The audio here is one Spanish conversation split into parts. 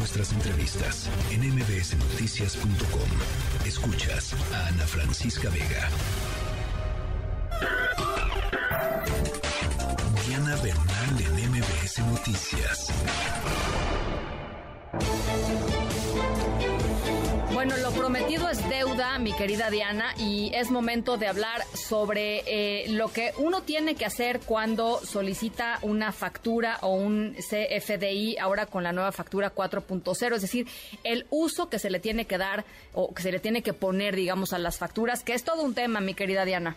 nuestras entrevistas en mbsnoticias.com. Escuchas a Ana Francisca Vega. Diana Bernal en MBS Noticias. Bueno, lo prometido es deuda, mi querida Diana, y es momento de hablar sobre eh, lo que uno tiene que hacer cuando solicita una factura o un CFDI ahora con la nueva factura 4.0, es decir, el uso que se le tiene que dar o que se le tiene que poner, digamos, a las facturas, que es todo un tema, mi querida Diana.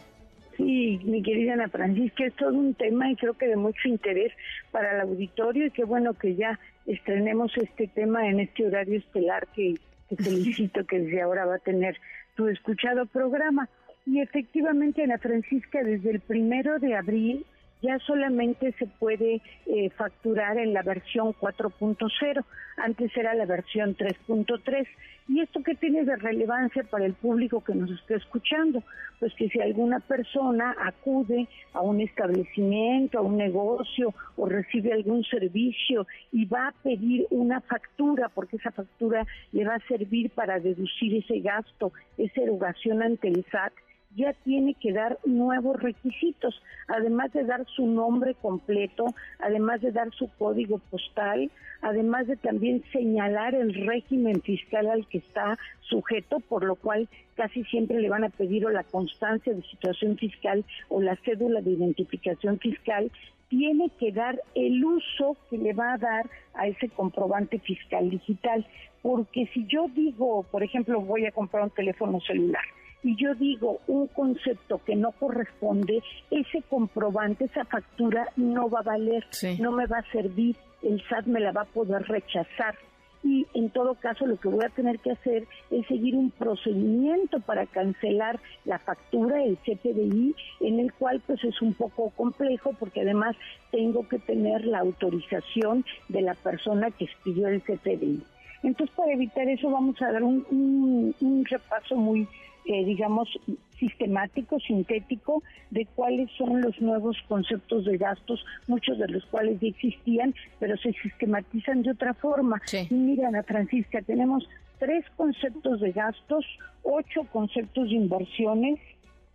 Sí, mi querida Ana Francisca, es todo un tema y creo que de mucho interés para el auditorio y qué bueno que ya estrenemos este tema en este horario estelar que te felicito que desde ahora va a tener tu escuchado programa. Y efectivamente, Ana Francisca, desde el primero de abril ya solamente se puede eh, facturar en la versión 4.0, antes era la versión 3.3. ¿Y esto qué tiene de relevancia para el público que nos está escuchando? Pues que si alguna persona acude a un establecimiento, a un negocio o recibe algún servicio y va a pedir una factura, porque esa factura le va a servir para deducir ese gasto, esa erogación ante el SAT, ya tiene que dar nuevos requisitos, además de dar su nombre completo, además de dar su código postal, además de también señalar el régimen fiscal al que está sujeto, por lo cual casi siempre le van a pedir o la constancia de situación fiscal o la cédula de identificación fiscal, tiene que dar el uso que le va a dar a ese comprobante fiscal digital. Porque si yo digo, por ejemplo, voy a comprar un teléfono celular, y yo digo un concepto que no corresponde, ese comprobante, esa factura no va a valer, no me va a servir, el SAT me la va a poder rechazar. Y en todo caso lo que voy a tener que hacer es seguir un procedimiento para cancelar la factura, el CPDI, en el cual pues es un poco complejo porque además tengo que tener la autorización de la persona que expidió el CPDI. Entonces, para evitar eso, vamos a dar un, un repaso muy eh, digamos, sistemático, sintético, de cuáles son los nuevos conceptos de gastos, muchos de los cuales ya existían, pero se sistematizan de otra forma. Y mira, Ana Francisca, tenemos tres conceptos de gastos, ocho conceptos de inversiones,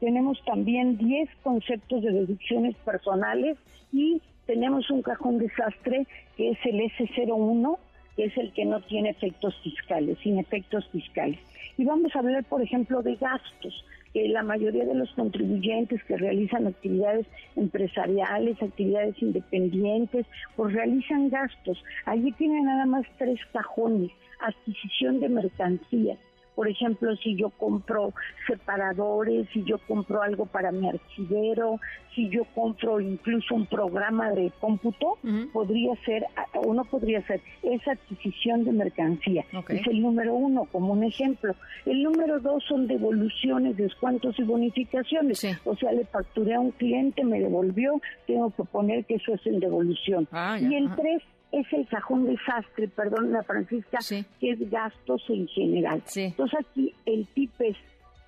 tenemos también diez conceptos de deducciones personales y tenemos un cajón desastre que es el S01, que es el que no tiene efectos fiscales, sin efectos fiscales. Y vamos a hablar, por ejemplo, de gastos que la mayoría de los contribuyentes que realizan actividades empresariales, actividades independientes, pues realizan gastos. Allí tienen nada más tres cajones, adquisición de mercancías, por ejemplo, si yo compro separadores, si yo compro algo para mi archivero, si yo compro incluso un programa de cómputo, podría ser, o no podría ser, esa adquisición de mercancía. Es el número uno, como un ejemplo. El número dos son devoluciones, descuentos y bonificaciones. O sea, le facturé a un cliente, me devolvió, tengo que poner que eso es en devolución. Ah, y el tres es el cajón desastre, perdón, la Francisca, que es gastos en general. Entonces aquí el tip es,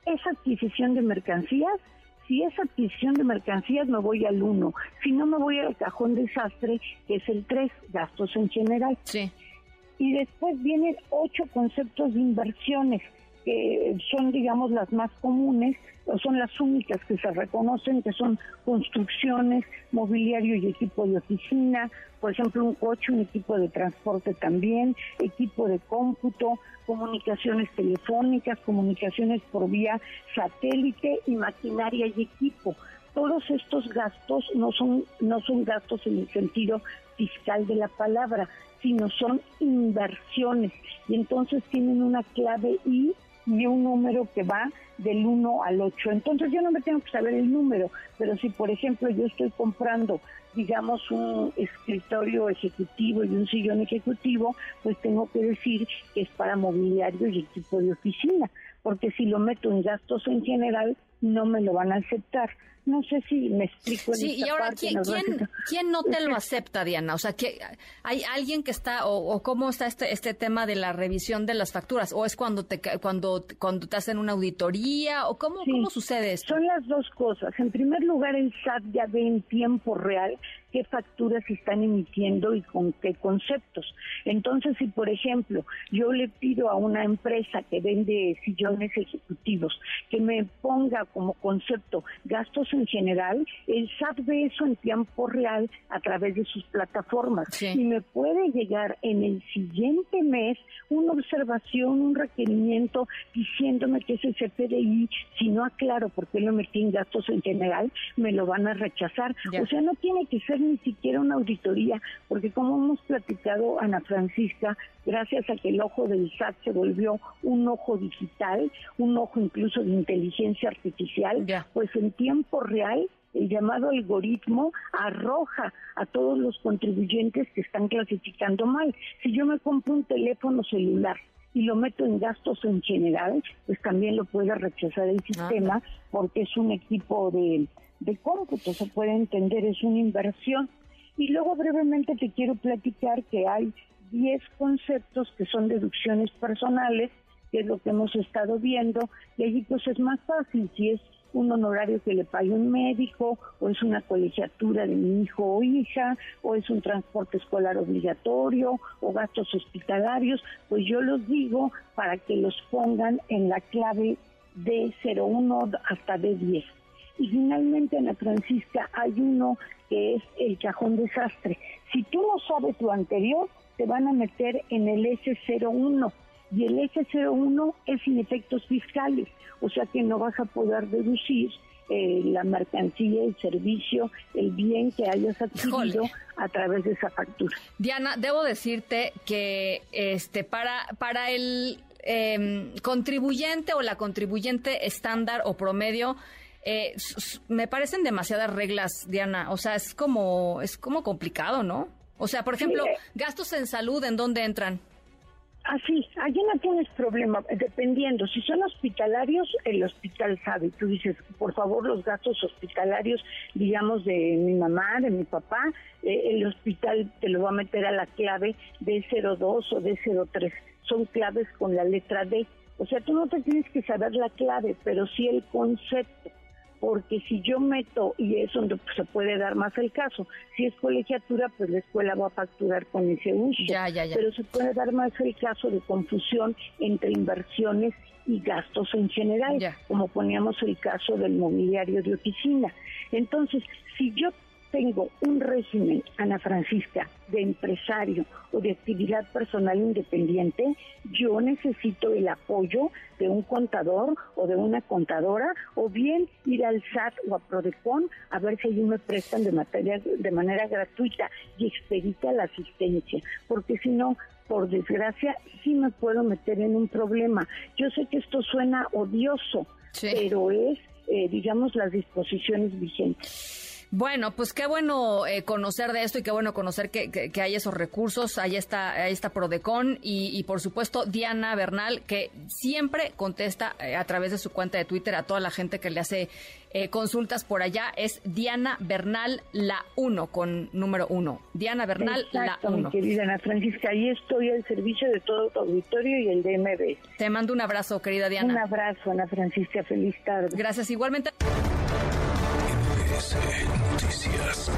esa adquisición de mercancías, si es adquisición de mercancías me voy al 1, si no me voy al cajón desastre, que es el 3, gastos en general. Sí. Y después vienen ocho conceptos de inversiones, que son, digamos, las más comunes, son las únicas que se reconocen, que son construcciones, mobiliario y equipo de oficina, por ejemplo, un coche, un equipo de transporte también, equipo de cómputo, comunicaciones telefónicas, comunicaciones por vía satélite y maquinaria y equipo. Todos estos gastos no son, no son gastos en el sentido fiscal de la palabra, sino son inversiones y entonces tienen una clave I y un número que va del 1 al 8. Entonces yo no me tengo que saber el número, pero si por ejemplo yo estoy comprando, digamos, un escritorio ejecutivo y un sillón ejecutivo, pues tengo que decir que es para mobiliario y equipo de oficina, porque si lo meto en gastos en general, no me lo van a aceptar. No sé si me explico. En sí, y ahora, ¿quién, ¿quién, no te lo acepta, Diana? O sea, que ¿hay alguien que está, o, cómo está este, este tema de la revisión de las facturas? ¿O es cuando te, cuando, cuando te hacen una auditoría? ¿O cómo, cómo sucede esto? Son las dos cosas. En primer lugar, el SAT ya ve en tiempo real qué facturas están emitiendo y con qué conceptos. Entonces, si por ejemplo yo le pido a una empresa que vende sillones ejecutivos que me ponga como concepto gastos en general, el SAT ve eso en tiempo real a través de sus plataformas. Y me puede llegar en el siguiente mes una observación, un requerimiento diciéndome que ese CFDI, si no aclaro por qué lo metí en gastos en general, me lo van a rechazar. O sea, no tiene que ser ni siquiera una auditoría, porque como hemos platicado, Ana Francisca, gracias a que el ojo del SAT se volvió un ojo digital, un ojo incluso de inteligencia artificial, pues en tiempo real el llamado algoritmo arroja a todos los contribuyentes que están clasificando mal. Si yo me compro un teléfono celular y lo meto en gastos en general, pues también lo puede rechazar el sistema porque es un equipo de, de cómputo, se puede entender, es una inversión. Y luego brevemente te quiero platicar que hay 10 conceptos que son deducciones personales, que es lo que hemos estado viendo, y allí pues es más fácil si es un honorario que le pague un médico, o es una colegiatura de mi hijo o hija, o es un transporte escolar obligatorio, o gastos hospitalarios, pues yo los digo para que los pongan en la clave D01 hasta D10. Y finalmente, Ana Francisca, hay uno que es el cajón desastre. Si tú no sabes lo anterior, te van a meter en el S01 y el S01 es sin efectos fiscales, o sea que no vas a poder deducir eh, la mercancía, el servicio, el bien que hayas adquirido a través de esa factura. Diana, debo decirte que este para para el em, contribuyente o la contribuyente estándar o promedio eh, me parecen demasiadas reglas, Diana. O sea, es como es como complicado, ¿no? O sea, por ejemplo, eh. gastos en salud, ¿en dónde entran? Así, allí no tienes problema, dependiendo. Si son hospitalarios, el hospital sabe. Tú dices, por favor, los gastos hospitalarios, digamos, de mi mamá, de mi papá, eh, el hospital te lo va a meter a la clave de 02 o de 03. Son claves con la letra D. O sea, tú no te tienes que saber la clave, pero sí el concepto porque si yo meto, y es donde se puede dar más el caso, si es colegiatura, pues la escuela va a facturar con ese uso, pero se puede dar más el caso de confusión entre inversiones y gastos en general, como poníamos el caso del mobiliario de oficina. Entonces, si yo tengo un régimen, Ana Francisca, de empresario o de actividad personal independiente, yo necesito el apoyo de un contador o de una contadora o bien ir al SAT o a Prodecon a ver si ellos me prestan de, materia, de manera gratuita y expedita la asistencia, porque si no, por desgracia, sí me puedo meter en un problema. Yo sé que esto suena odioso, pero es, eh, digamos, las disposiciones vigentes. Bueno, pues qué bueno eh, conocer de esto y qué bueno conocer que, que, hay esos recursos. Ahí está, ahí está Prodecon y, por supuesto Diana Bernal, que siempre contesta eh, a través de su cuenta de Twitter a toda la gente que le hace eh, consultas por allá. Es Diana Bernal la 1 con número 1. Diana Bernal la 1. querida Ana Francisca, ahí estoy al servicio de todo tu auditorio y el DMB. Te mando un abrazo, querida Diana. Un abrazo, Ana Francisca. Feliz tarde. Gracias igualmente. Noticias.